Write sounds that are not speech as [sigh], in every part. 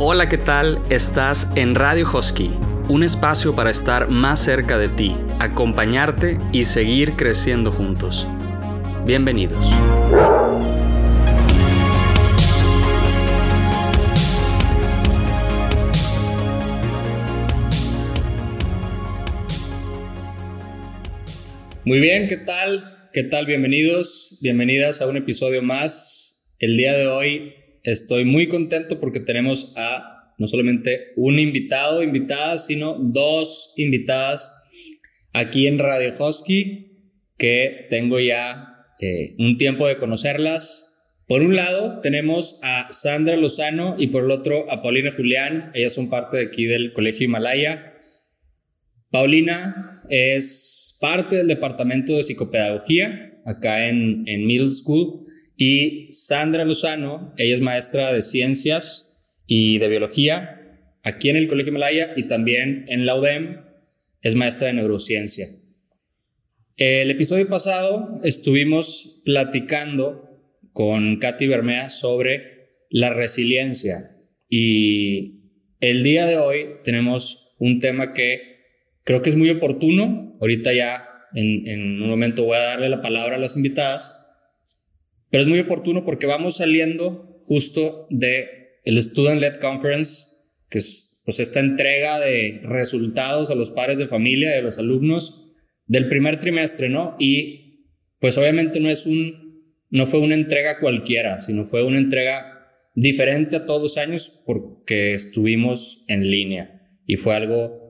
Hola, ¿qué tal? Estás en Radio Husky, un espacio para estar más cerca de ti, acompañarte y seguir creciendo juntos. Bienvenidos. Muy bien, ¿qué tal? ¿Qué tal? Bienvenidos, bienvenidas a un episodio más. El día de hoy estoy muy contento porque tenemos a no solamente un invitado, invitada, sino dos invitadas aquí en Radio Husky que tengo ya eh, un tiempo de conocerlas. Por un lado tenemos a Sandra Lozano y por el otro a Paulina Julián. Ellas son parte de aquí del Colegio Himalaya. Paulina es parte del departamento de psicopedagogía acá en, en Middle School y Sandra Lozano, ella es maestra de ciencias y de biología aquí en el Colegio Malaya y también en la UDEM es maestra de neurociencia. El episodio pasado estuvimos platicando con Katy Bermea sobre la resiliencia y el día de hoy tenemos un tema que Creo que es muy oportuno. Ahorita ya en, un momento voy a darle la palabra a las invitadas. Pero es muy oportuno porque vamos saliendo justo de el Student Led Conference, que es pues esta entrega de resultados a los padres de familia, de los alumnos del primer trimestre, ¿no? Y pues obviamente no es un, no fue una entrega cualquiera, sino fue una entrega diferente a todos los años porque estuvimos en línea y fue algo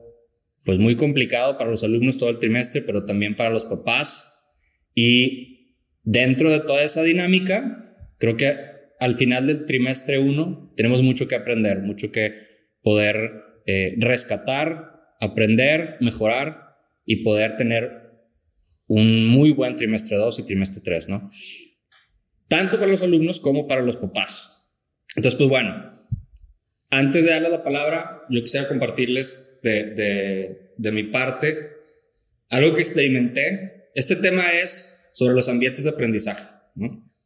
pues muy complicado para los alumnos todo el trimestre, pero también para los papás. Y dentro de toda esa dinámica, creo que al final del trimestre uno tenemos mucho que aprender, mucho que poder eh, rescatar, aprender, mejorar y poder tener un muy buen trimestre 2 y trimestre 3, ¿no? Tanto para los alumnos como para los papás. Entonces, pues bueno, antes de darles la palabra, yo quisiera compartirles de, mi parte, algo que experimenté. Este tema es sobre los ambientes de aprendizaje,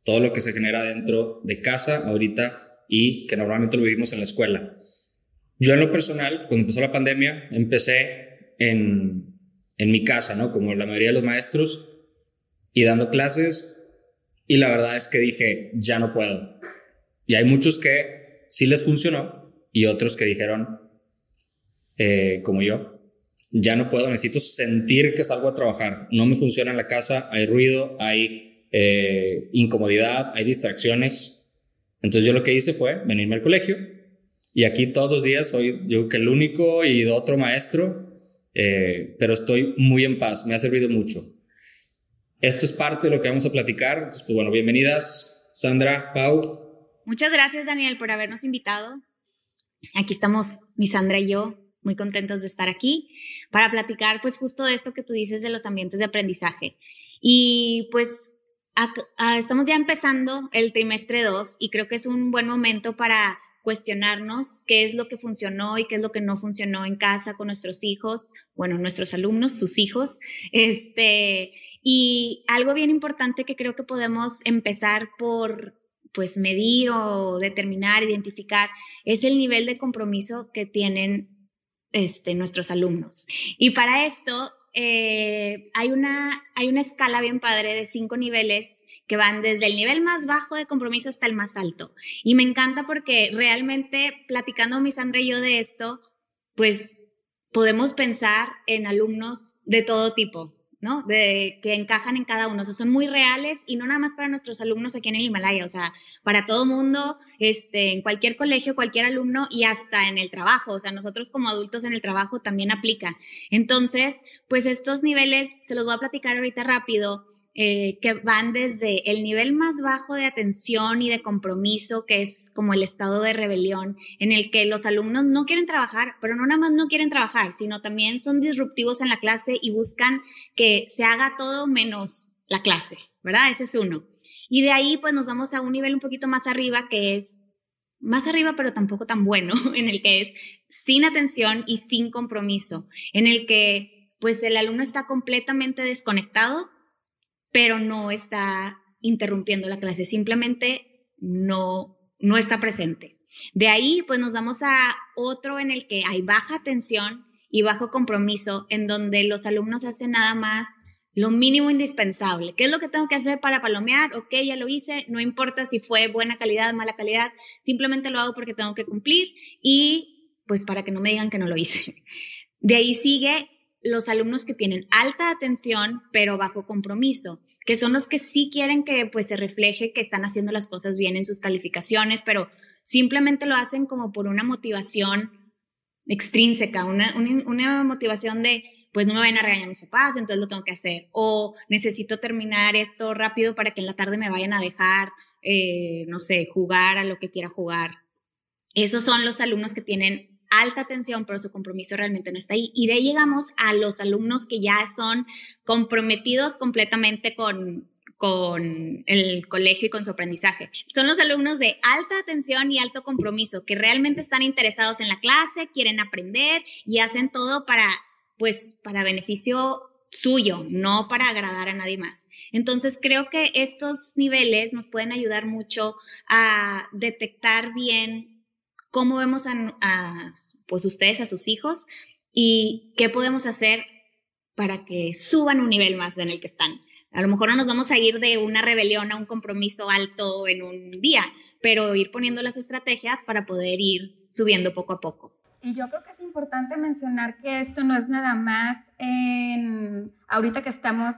todo lo que se genera dentro de casa ahorita y que normalmente lo vivimos en la escuela. Yo en lo personal, cuando empezó la pandemia, empecé en, en mi casa, ¿no? Como la mayoría de los maestros, y dando clases, y la verdad es que dije, ya no puedo. Y hay muchos que sí les funcionó y otros que dijeron, eh, como yo, ya no puedo, necesito sentir que salgo a trabajar. No me funciona en la casa, hay ruido, hay eh, incomodidad, hay distracciones. Entonces yo lo que hice fue venirme al colegio y aquí todos los días soy yo que el único y otro maestro, eh, pero estoy muy en paz, me ha servido mucho. Esto es parte de lo que vamos a platicar. Entonces, pues bueno, bienvenidas, Sandra, Pau. Muchas gracias, Daniel, por habernos invitado. Aquí estamos mi Sandra y yo muy contentos de estar aquí para platicar pues justo de esto que tú dices de los ambientes de aprendizaje. Y pues estamos ya empezando el trimestre 2 y creo que es un buen momento para cuestionarnos qué es lo que funcionó y qué es lo que no funcionó en casa con nuestros hijos, bueno, nuestros alumnos, sus hijos. Este, y algo bien importante que creo que podemos empezar por pues medir o determinar, identificar, es el nivel de compromiso que tienen este, nuestros alumnos. Y para esto eh, hay, una, hay una escala bien padre de cinco niveles que van desde el nivel más bajo de compromiso hasta el más alto. Y me encanta porque realmente platicando mi Sandra y yo de esto, pues podemos pensar en alumnos de todo tipo, ¿no? De que encajan en cada uno, o sea, son muy reales y no nada más para nuestros alumnos aquí en el Himalaya, o sea, para todo mundo, este, en cualquier colegio, cualquier alumno y hasta en el trabajo, o sea, nosotros como adultos en el trabajo también aplica. Entonces, pues estos niveles se los voy a platicar ahorita rápido eh, que van desde el nivel más bajo de atención y de compromiso, que es como el estado de rebelión, en el que los alumnos no quieren trabajar, pero no nada más no quieren trabajar, sino también son disruptivos en la clase y buscan que se haga todo menos la clase, ¿verdad? Ese es uno. Y de ahí pues nos vamos a un nivel un poquito más arriba, que es más arriba, pero tampoco tan bueno, [laughs] en el que es sin atención y sin compromiso, en el que pues el alumno está completamente desconectado, pero no está interrumpiendo la clase, simplemente no, no está presente. De ahí, pues nos vamos a otro en el que hay baja atención y bajo compromiso, en donde los alumnos hacen nada más lo mínimo indispensable. ¿Qué es lo que tengo que hacer para palomear? Ok, ya lo hice, no importa si fue buena calidad, mala calidad, simplemente lo hago porque tengo que cumplir y pues para que no me digan que no lo hice. De ahí sigue los alumnos que tienen alta atención pero bajo compromiso, que son los que sí quieren que pues se refleje que están haciendo las cosas bien en sus calificaciones, pero simplemente lo hacen como por una motivación extrínseca, una, una, motivación de pues no me vayan a regañar mis papás, entonces lo tengo que hacer, o necesito terminar esto rápido para que en la tarde me vayan a dejar, eh, no sé, jugar a lo que quiera jugar. Esos son los alumnos que tienen alta atención, pero su compromiso realmente no está ahí. Y de ahí llegamos a los alumnos que ya son comprometidos completamente con, con el colegio y con su aprendizaje. Son los alumnos de alta atención y alto compromiso, que realmente están interesados en la clase, quieren aprender y hacen todo para, pues, para beneficio suyo, no para agradar a nadie más. Entonces, creo que estos niveles nos pueden ayudar mucho a detectar bien cómo vemos a, pues ustedes, a sus hijos y qué podemos hacer para que suban un nivel más en el que están. A lo mejor no nos vamos a ir de una rebelión a un compromiso alto en un día, pero ir poniendo las estrategias para poder ir subiendo poco a poco. Y yo creo que es importante mencionar que esto no es nada más en ahorita que estamos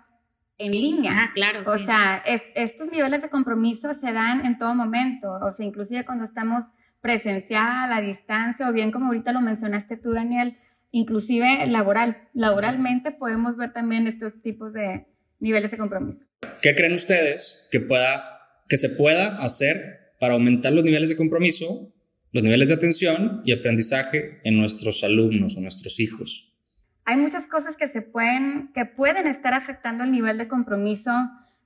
en línea. Ah, claro. O sea, estos niveles de compromiso se dan en todo momento. O sea, inclusive cuando estamos presencial, a distancia, o bien como ahorita lo mencionaste tú, Daniel, inclusive laboral. Laboralmente podemos ver también estos tipos de niveles de compromiso. ¿Qué creen ustedes que, pueda, que se pueda hacer para aumentar los niveles de compromiso, los niveles de atención y aprendizaje en nuestros alumnos o nuestros hijos? Hay muchas cosas que se pueden, que pueden estar afectando el nivel de compromiso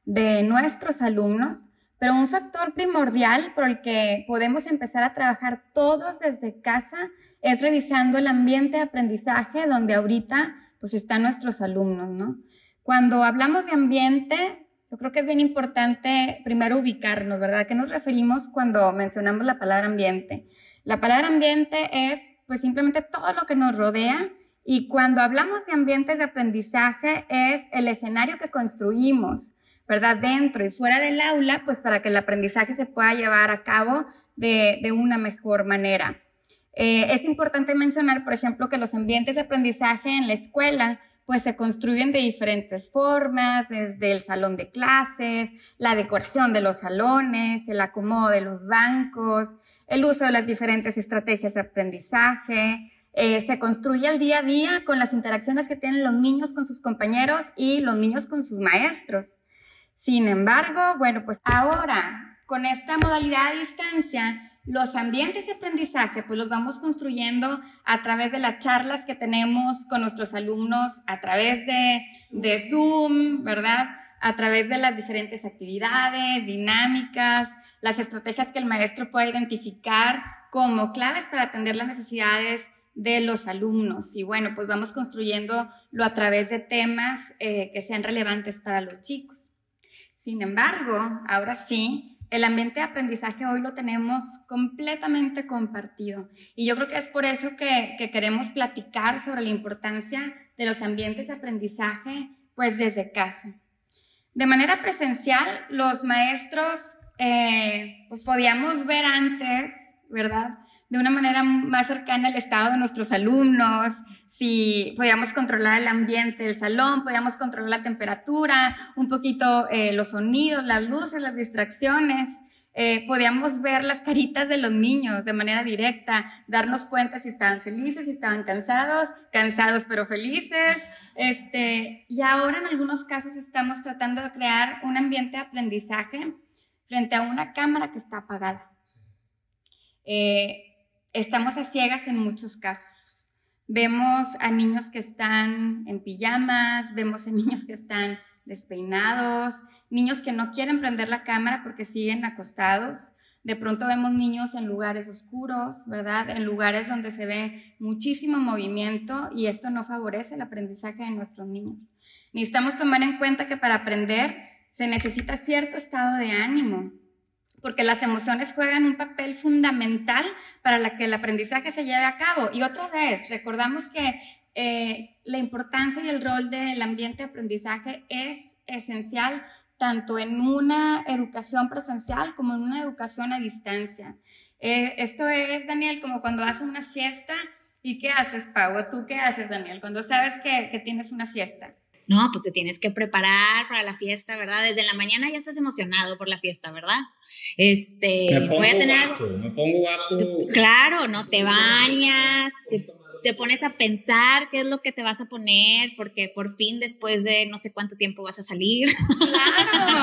de nuestros alumnos pero un factor primordial por el que podemos empezar a trabajar todos desde casa es revisando el ambiente de aprendizaje donde ahorita pues están nuestros alumnos, ¿no? Cuando hablamos de ambiente, yo creo que es bien importante primero ubicarnos, ¿verdad? ¿A qué nos referimos cuando mencionamos la palabra ambiente? La palabra ambiente es pues simplemente todo lo que nos rodea y cuando hablamos de ambientes de aprendizaje es el escenario que construimos, ¿verdad? Dentro y fuera del aula, pues para que el aprendizaje se pueda llevar a cabo de, una mejor manera. Eh, es importante mencionar, por ejemplo, que los ambientes de aprendizaje en la escuela pues se construyen de diferentes formas, desde el salón de clases, la decoración de los salones, el acomodo de los bancos, el uso de las diferentes estrategias de aprendizaje. Eh, se construye el día a día con las interacciones que tienen los niños con sus compañeros y los niños con sus maestros. Sin embargo, bueno, pues ahora con esta modalidad a distancia, los ambientes de aprendizaje, pues los vamos construyendo a través de las charlas que tenemos con nuestros alumnos, a través de, de Zoom, ¿verdad? A través de las diferentes actividades, dinámicas, las estrategias que el maestro puede identificar como claves para atender las necesidades de los alumnos. Y bueno, pues vamos construyéndolo a través de temas eh, que sean relevantes para los chicos. Sin embargo, ahora sí, el ambiente de aprendizaje hoy lo tenemos completamente compartido. Y yo creo que es por eso que, queremos platicar sobre la importancia de los ambientes de aprendizaje, pues desde casa. De manera presencial, los maestros, eh, pues podíamos ver antes, ¿verdad? De una manera más cercana el estado de nuestros alumnos, si podíamos controlar el ambiente del salón, podíamos controlar la temperatura, un poquito eh, los sonidos, las luces, las distracciones. Eh, podíamos ver las caritas de los niños de manera directa, darnos cuenta si estaban felices, si estaban cansados, cansados pero felices. Este, y ahora en algunos casos estamos tratando de crear un ambiente de aprendizaje frente a una cámara que está apagada. Eh, estamos a ciegas en muchos casos. Vemos a niños que están en pijamas, vemos a niños que están despeinados, niños que no quieren prender la cámara porque siguen acostados. De pronto vemos niños en lugares oscuros, ¿verdad? En lugares donde se ve muchísimo movimiento y esto no favorece el aprendizaje de nuestros niños. Necesitamos tomar en cuenta que para aprender se necesita cierto estado de ánimo, porque las emociones juegan un papel fundamental para que el aprendizaje se lleve a cabo. Y otra vez, recordamos que eh, la importancia y el rol del ambiente de aprendizaje es esencial tanto en una educación presencial como en una educación a distancia. Eh, esto es, Daniel, como cuando haces una fiesta y ¿qué haces, Pau? ¿Tú qué haces, Daniel, cuando sabes que, que tienes una fiesta? No, pues te tienes que preparar para la fiesta, ¿verdad? Desde la mañana ya estás emocionado por la fiesta, ¿verdad? Este, me pongo voy a tener guapo, me pongo guapo. Claro, no te bañas, te te pones a pensar qué es lo que te vas a poner, porque por fin después de no sé cuánto tiempo vas a salir. Claro,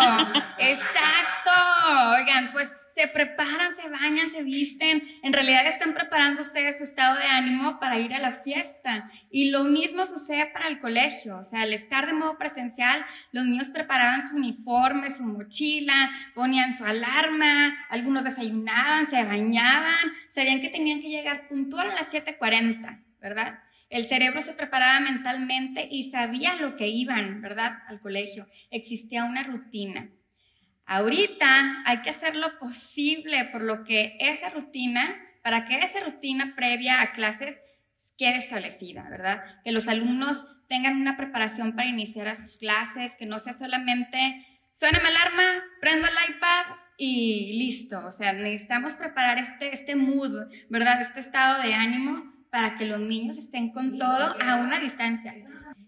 se visten. En realidad están preparando ustedes su estado de ánimo para ir a la fiesta. Y lo mismo sucede para el colegio. O sea, al estar de modo presencial, los niños preparaban su uniforme, su mochila, ponían su alarma, algunos desayunaban, se bañaban, sabían que tenían que llegar puntual a las 7.40. ¿verdad? El cerebro se preparaba mentalmente y sabía lo que iban, ¿verdad? Al colegio. Existía una rutina. Ahorita hay que hacer lo posible por lo que esa rutina, para que esa rutina previa a clases quede establecida, ¿verdad? Que los alumnos tengan una preparación para iniciar a sus clases, que no sea solamente, suena mi alarma, prendo el iPad y listo. O sea, necesitamos preparar este, este mood, ¿verdad? Este estado de ánimo para que los niños estén con todo a una distancia.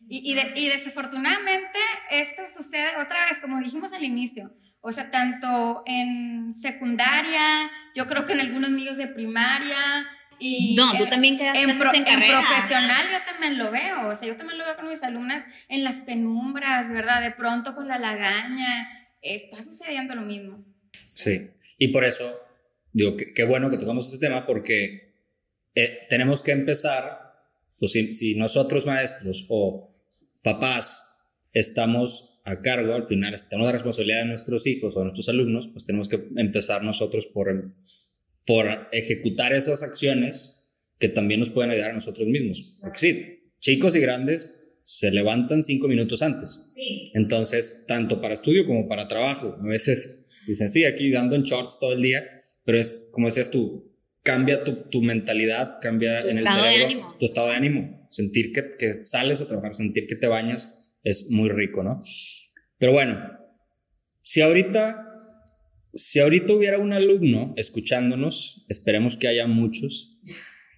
Y, y, desafortunadamente esto sucede otra vez, como dijimos al inicio, o sea, tanto en secundaria, yo creo que en algunos niños de primaria, y no, tú también quedas en, pro, en, profesional yo también lo veo, o sea, yo también lo veo con mis alumnas en las penumbras, ¿verdad? De pronto con la lagaña, está sucediendo lo mismo. Sí, y por eso digo, qué bueno que tocamos este tema porque eh, tenemos que empezar, pues si, nosotros maestros o papás estamos a cargo, al final tenemos la responsabilidad de nuestros hijos o de nuestros alumnos, pues tenemos que empezar nosotros por, por ejecutar esas acciones que también nos pueden ayudar a nosotros mismos. Porque sí, chicos y grandes se levantan cinco minutos antes. Entonces, tanto para estudio como para trabajo. A veces dicen, sí, aquí dando en shorts todo el día, pero es, como decías tú, cambia tu, tu mentalidad, cambia en el cerebro tu estado de ánimo. Sentir que, que, sales a trabajar, sentir que te bañas es muy rico, ¿no? Pero bueno, si ahorita, si ahorita hubiera un alumno escuchándonos, esperemos que haya muchos,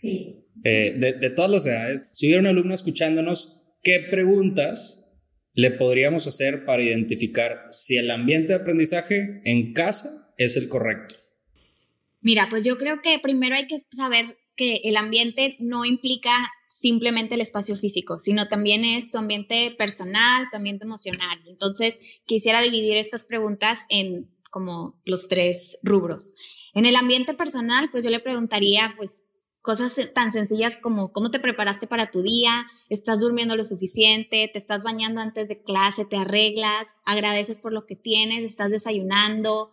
sí. Eh, de, de todas las edades, si hubiera un alumno escuchándonos, ¿qué preguntas le podríamos hacer para identificar si el ambiente de aprendizaje en casa es el correcto? Mira, pues yo creo que primero hay que saber que el ambiente no implica simplemente el espacio físico, sino también es tu ambiente personal, tu ambiente emocional. Entonces, quisiera dividir estas preguntas en como los tres rubros. En el ambiente personal, pues yo le preguntaría, pues, cosas tan sencillas como cómo te preparaste para tu día, estás durmiendo lo suficiente, te estás bañando antes de clase, te arreglas, agradeces por lo que tienes, estás desayunando,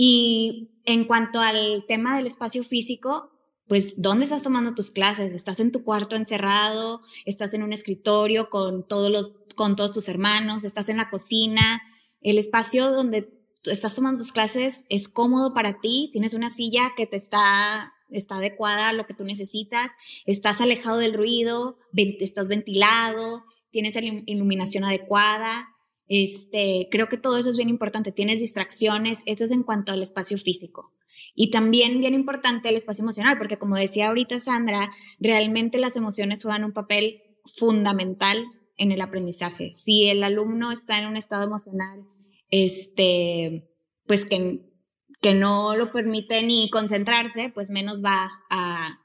y en cuanto al tema del espacio físico, pues, ¿dónde estás tomando tus clases? ¿Estás en tu cuarto encerrado? ¿Estás en un escritorio con todos, los, con todos tus hermanos? ¿Estás en la cocina? El espacio donde estás tomando tus clases es cómodo para ti, tienes una silla que te está, está adecuada a lo que tú necesitas, estás alejado del ruido, estás ventilado, tienes la iluminación adecuada, este, creo que todo eso es bien importante. Tienes distracciones, eso es en cuanto al espacio físico. Y también bien importante el espacio emocional, porque como decía ahorita Sandra, realmente las emociones juegan un papel fundamental en el aprendizaje. Si el alumno está en un estado emocional, este, pues que, que no lo permite ni concentrarse, pues menos va a,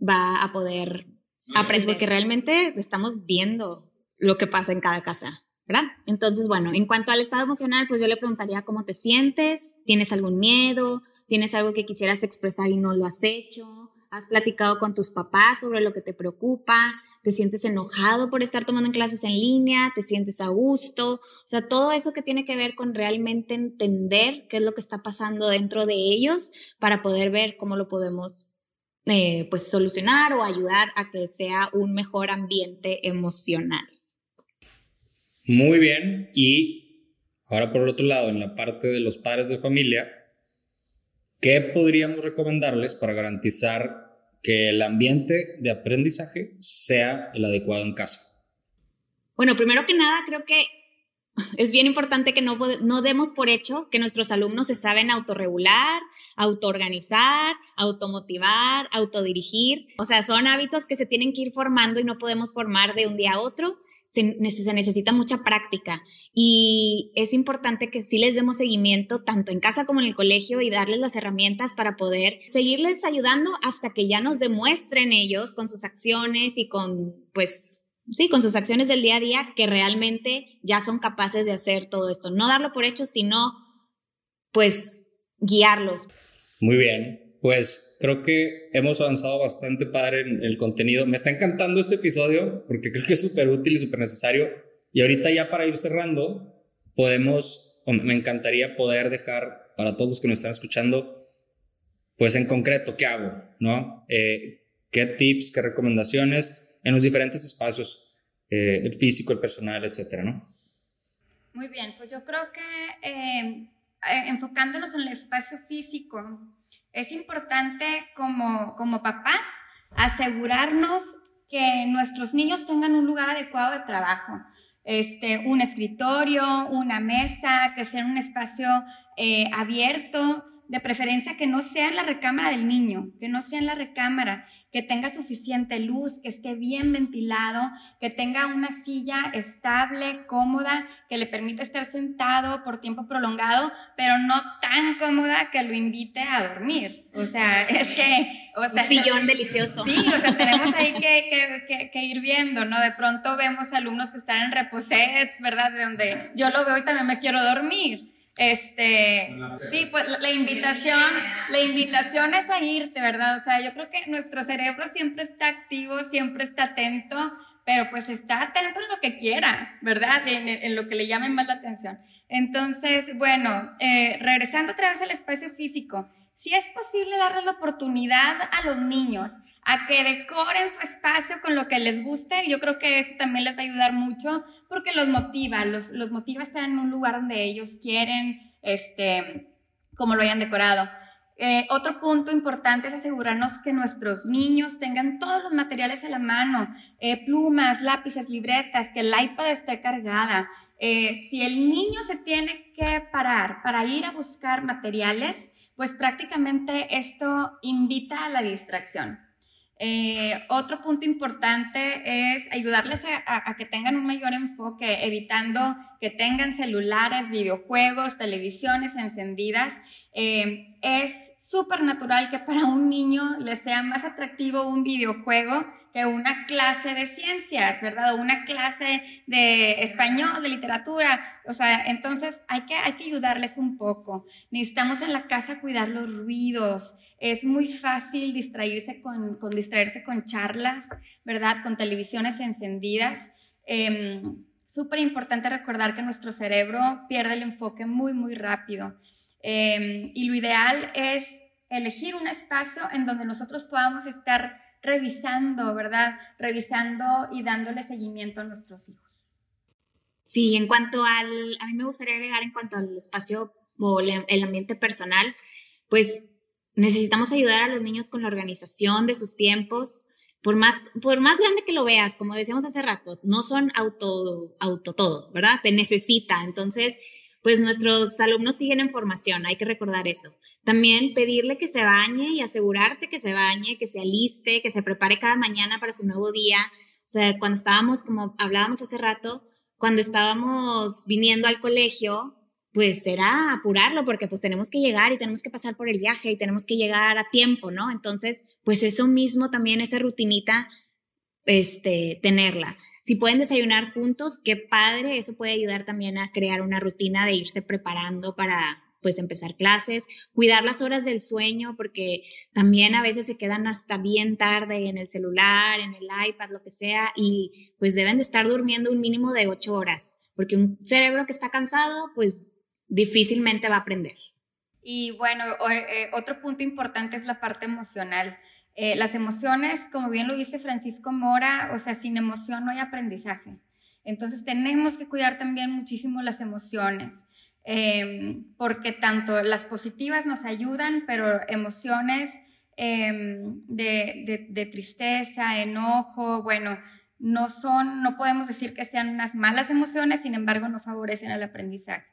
va a poder aprender, porque realmente estamos viendo lo que pasa en cada casa. ¿verdad? Entonces, bueno, en cuanto al estado emocional, pues yo le preguntaría cómo te sientes, ¿tienes algún miedo? ¿Tienes algo que quisieras expresar y no lo has hecho? has platicado con tus papás sobre lo que te preocupa, te sientes enojado por estar tomando clases en línea, te sientes a gusto, o sea, todo eso que tiene que ver con realmente entender qué es lo que está pasando dentro de ellos para poder ver cómo lo podemos eh, pues solucionar o ayudar a que sea un mejor ambiente emocional. Muy bien, y ahora por el otro lado, en la parte de los padres de familia, ¿qué podríamos recomendarles para garantizar que el ambiente de aprendizaje sea el adecuado en casa? Bueno, primero que nada, creo que [laughs] es bien importante que no, no demos por hecho que nuestros alumnos se saben autorregular, autoorganizar, automotivar, autodirigir. O sea, son hábitos que se tienen que ir formando y no podemos formar de un día a otro. Se, se necesita mucha práctica y es importante que sí les demos seguimiento tanto en casa como en el colegio y darles las herramientas para poder seguirles ayudando hasta que ya nos demuestren ellos con sus acciones y con pues sí, con sus acciones del día a día, que realmente ya son capaces de hacer todo esto. No darlo por hecho, sino pues guiarlos. Muy bien. Pues creo que hemos avanzado bastante padre en el contenido. Me está encantando este episodio porque creo que es súper útil y súper necesario. Y ahorita ya para ir cerrando, podemos, me encantaría poder dejar para todos los que nos están escuchando, pues en concreto, ¿qué hago? ¿No? Eh, ¿Qué tips, qué recomendaciones? En los diferentes espacios, eh, el físico, el personal, etcétera, ¿no? Muy bien, pues yo creo que eh, eh, enfocándonos en el espacio físico, es importante como, como papás asegurarnos que nuestros niños tengan un lugar adecuado de trabajo. Este, un escritorio, una mesa, que sea un espacio abierto, de preferencia que no sea en la recámara del niño, que no sea en la recámara, que tenga suficiente luz, que esté bien ventilado, que tenga una silla estable, cómoda, que le permita estar sentado por tiempo prolongado, pero no tan cómoda que lo invite a dormir. O sea, [laughs] es que... O sea, Sillón delicioso. Sí, o sea, tenemos ahí que, que, que, ir viendo, ¿no? De pronto vemos alumnos estar en reposets, ¿verdad? De donde yo lo veo y también me quiero dormir. Este, sí, pues la, invitación, la invitación es a irte, ¿verdad? O sea, yo creo que nuestro cerebro siempre está activo, siempre está atento, pero pues está atento en lo que quiera, ¿verdad? En, lo que le llame más la atención. Entonces, bueno, eh, regresando otra vez al espacio físico, si es posible darles la oportunidad a los niños a que decoren su espacio con lo que les guste, yo creo que eso también les va a ayudar mucho porque los motiva, los, los motiva estar en un lugar donde ellos quieren, este, como lo hayan decorado. Eh, otro punto importante es asegurarnos que nuestros niños tengan todos los materiales a la mano, eh, plumas, lápices, libretas, que el iPad esté cargada. Eh, si el niño se tiene que parar para ir a buscar materiales, pues prácticamente esto invita a la distracción. Eh, otro punto importante es ayudarles a, que tengan un mayor enfoque, evitando que tengan celulares, videojuegos, televisiones encendidas. Eh, es súper natural que para un niño le sea más atractivo un videojuego que una clase de ciencias, ¿verdad? O una clase de español, de literatura. O sea, entonces hay que, hay que ayudarles un poco. Necesitamos en la casa cuidar los ruidos. Es muy fácil distraerse con, con distraerse con charlas, ¿verdad? Con televisiones encendidas. Em, súper importante recordar que nuestro cerebro pierde el enfoque muy, muy rápido. Em, y lo ideal es elegir un espacio en donde nosotros podamos estar revisando, ¿verdad? Revisando y dándole seguimiento a nuestros hijos. Sí, en cuanto al, a mí me gustaría agregar en cuanto al espacio o el ambiente personal, pues necesitamos ayudar a los niños con la organización de sus tiempos. Por más, por más grande que lo veas, como decíamos hace rato, no son auto, auto todo, ¿verdad? Te necesita. Entonces, pues nuestros alumnos siguen en formación, hay que recordar eso. También pedirle que se bañe y asegurarte que se bañe, que se aliste, que se prepare cada mañana para su nuevo día. O sea, cuando estábamos, como hablábamos hace rato, cuando estábamos viniendo al colegio, pues era apurarlo porque pues tenemos que llegar y tenemos que pasar por el viaje y tenemos que llegar a tiempo, ¿no? Entonces, pues eso mismo también, esa rutinita este, tenerla. Si pueden desayunar juntos, qué padre, eso puede ayudar también a crear una rutina de irse preparando para, pues empezar clases, cuidar las horas del sueño, porque también a veces se quedan hasta bien tarde en el celular, en el iPad, lo que sea, y pues deben de estar durmiendo un mínimo de ocho horas, porque un cerebro que está cansado, pues difícilmente va a aprender. Y bueno, eh, otro punto importante es la parte emocional. Eh, las emociones, como bien lo dice Francisco Mora, o sea, sin emoción no hay aprendizaje. Entonces tenemos que cuidar también muchísimo las emociones, em, porque tanto las positivas nos ayudan, pero emociones em, de, de, tristeza, enojo, bueno, no son, no podemos decir que sean unas malas emociones, sin embargo, no favorecen el aprendizaje.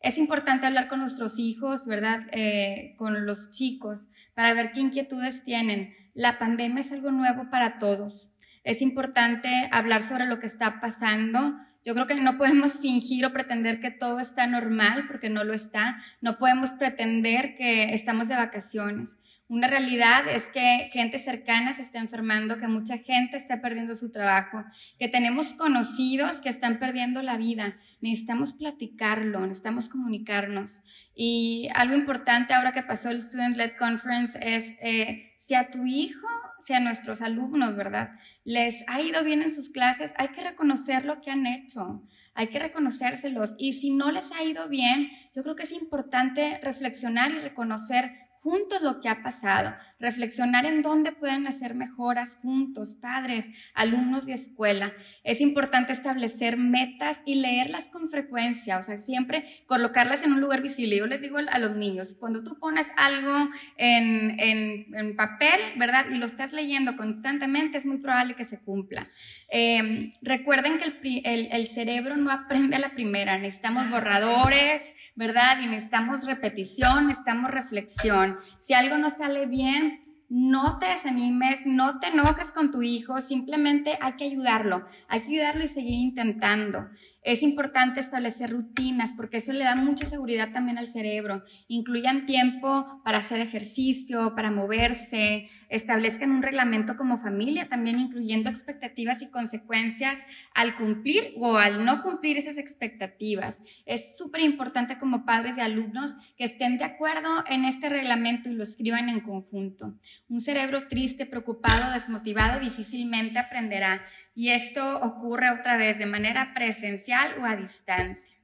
Es importante hablar con nuestros hijos, ¿verdad? Eh, con los chicos, para ver qué inquietudes tienen. La pandemia es algo nuevo para todos. Es importante hablar sobre lo que está pasando. Yo creo que no podemos [laughs] fingir o pretender que todo está normal, porque no lo está. No podemos pretender que estamos de vacaciones. Una realidad es que gente cercana se está enfermando, que mucha gente está perdiendo su trabajo, que tenemos conocidos que están perdiendo la vida. Necesitamos platicarlo, necesitamos comunicarnos. Y algo importante ahora que pasó el Student Led Conference es eh, si a tu hijo si a nuestros alumnos, ¿verdad? Les ha ido bien en sus clases, hay que reconocer lo que han hecho, hay que reconocérselos. Y si no les ha ido bien, yo creo que es importante reflexionar y reconocer juntos lo que ha pasado, reflexionar en dónde pueden hacer mejoras juntos, padres, alumnos y escuela. Es importante establecer metas y leerlas con frecuencia, o sea, siempre colocarlas en un lugar visible. Yo les digo a los niños, cuando tú pones algo en, en, papel, ¿verdad? Y lo estás leyendo constantemente, es muy probable que se cumpla. Em, recuerden que el, el, el cerebro no aprende a la primera, necesitamos borradores, ¿verdad? Y necesitamos repetición, necesitamos reflexión. Si algo no sale bien, no te desanimes, no te enojes con tu hijo, simplemente hay que ayudarlo, hay que ayudarlo y seguir intentando. Es importante establecer rutinas porque eso le da mucha seguridad también al cerebro. Incluyan tiempo para hacer ejercicio, para moverse, establezcan un reglamento como familia, también incluyendo expectativas y consecuencias al cumplir o al no cumplir esas expectativas. Es súper importante como padres y alumnos que estén de acuerdo en este reglamento y lo escriban en conjunto. Un cerebro triste, preocupado, desmotivado difícilmente aprenderá y esto ocurre otra vez de manera presencial o a distancia.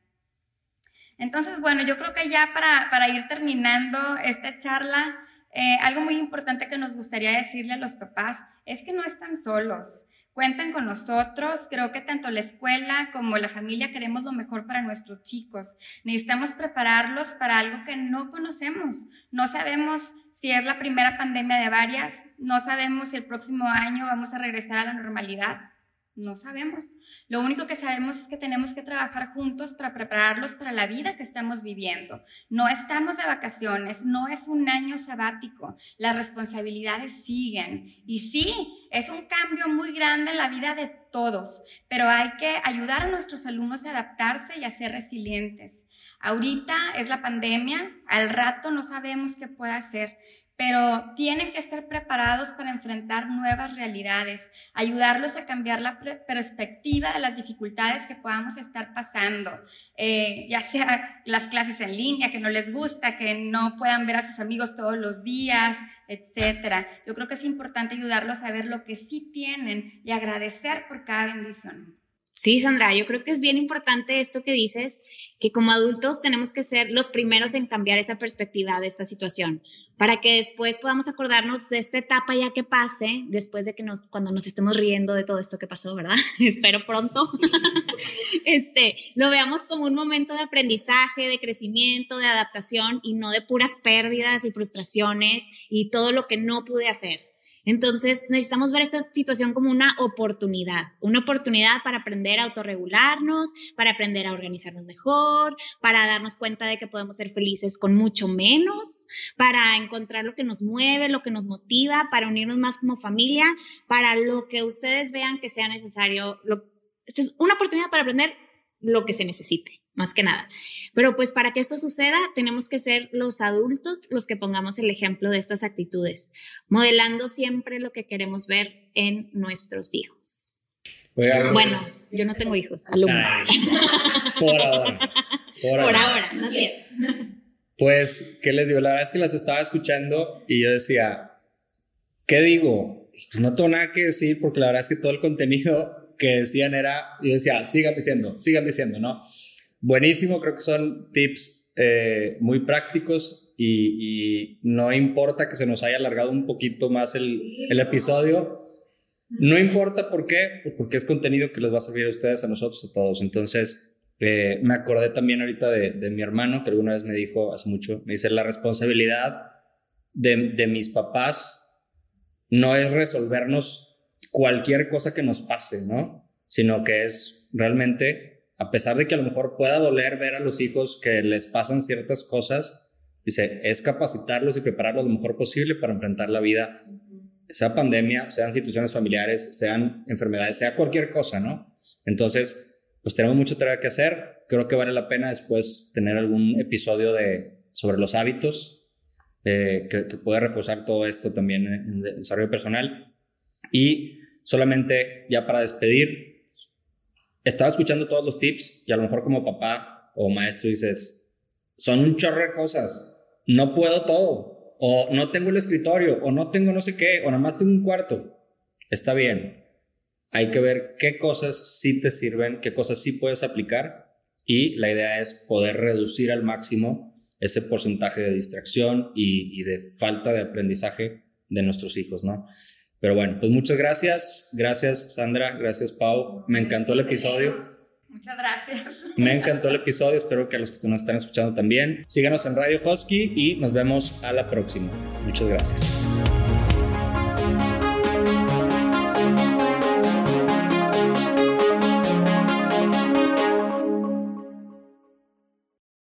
Entonces, bueno, yo creo que ya para, ir terminando esta charla, eh, algo muy importante que nos gustaría decirle a los papás es que no están solos. Cuentan con nosotros, creo que tanto la escuela como la familia queremos lo mejor para nuestros chicos. Necesitamos prepararlos para algo que no conocemos. No sabemos si es la primera pandemia de varias, no sabemos si el próximo año vamos a regresar a la normalidad. No sabemos. Lo único que sabemos es que tenemos que trabajar juntos para prepararlos para la vida que estamos viviendo. No estamos de vacaciones, no es un año sabático. Las responsabilidades siguen. Y sí, es un cambio muy grande en la vida de todos, pero hay que ayudar a nuestros alumnos a adaptarse y a ser resilientes. Ahorita es la pandemia, al rato no sabemos qué puede hacer pero tienen que estar preparados para enfrentar nuevas realidades, ayudarlos a cambiar la perspectiva de las dificultades que podamos estar pasando, eh, ya sea las clases en línea, que no les gusta, que no puedan ver a sus amigos todos los días, etcétera. Yo creo que es importante ayudarlos a ver lo que sí tienen y agradecer por cada bendición. Sí, Sandra, yo creo que es bien importante esto que dices, que como adultos tenemos que ser los primeros en cambiar esa perspectiva de esta situación, para que después podamos acordarnos de esta etapa ya que pase, después de que nos, cuando nos estemos riendo de todo esto que pasó, ¿verdad? [laughs] Espero pronto. [laughs] este, lo veamos como un momento de aprendizaje, de crecimiento, de adaptación y no de puras pérdidas y frustraciones y todo lo que no pude hacer. Entonces, necesitamos ver esta situación como una oportunidad, una oportunidad para aprender a autorregularnos, para aprender a organizarnos mejor, para darnos cuenta de que podemos ser felices con mucho menos, para encontrar lo que nos mueve, lo que nos motiva, para unirnos más como familia, para lo que ustedes vean que sea necesario. esta es una oportunidad para aprender lo que se necesite más que nada. Pero pues para que esto suceda, tenemos que ser los adultos los que pongamos el ejemplo de estas actitudes, modelando siempre lo que queremos ver en nuestros hijos. bueno, yo no tengo hijos, alumnos. por ahora. [laughs] Por, ahora, no Pues, ¿qué les digo? La verdad es que las estaba escuchando y yo decía, ¿qué digo? Pues no tengo nada que decir porque la verdad es que todo el contenido que decían era, yo decía, sigan diciendo, sigan diciendo, ¿no? Buenísimo, creo que son tips eh, muy prácticos y, no importa que se nos haya alargado un poquito más el, el episodio. No importa por qué, porque es contenido que les va a servir a ustedes, a nosotros, a todos. Entonces, eh, me acordé también ahorita de, mi hermano, que alguna vez me dijo hace mucho, me dice, la responsabilidad de, mis papás no es resolvernos cualquier cosa que nos pase, ¿no? Sino que es realmente, a pesar de que a lo mejor pueda doler ver a los hijos que les pasan ciertas cosas, dice, es capacitarlos y prepararlos lo mejor posible para enfrentar la vida, sea pandemia, sean situaciones familiares, sean enfermedades, sea cualquier cosa, ¿no? Entonces, pues tenemos mucho tarea que hacer. Creo que vale la pena después tener algún episodio de, sobre los hábitos eh, que, que, puede reforzar todo esto también en, el desarrollo personal. Y solamente ya para despedir, estaba escuchando todos los tips y a lo mejor como papá o maestro dices, son un chorro de cosas, no puedo todo, o no tengo el escritorio, o no tengo no sé qué, o nada más tengo un cuarto. Está bien, hay que ver qué cosas sí te sirven, qué cosas sí puedes aplicar y la idea es poder reducir al máximo ese porcentaje de distracción y, de falta de aprendizaje de nuestros hijos, ¿no? Pero bueno, pues muchas gracias. Gracias, Sandra. Gracias, Pau. Me encantó el episodio. Muchas gracias. Me encantó el episodio. Espero que a los que nos están escuchando también. Síganos en Radio Husky y nos vemos a la próxima. Muchas gracias.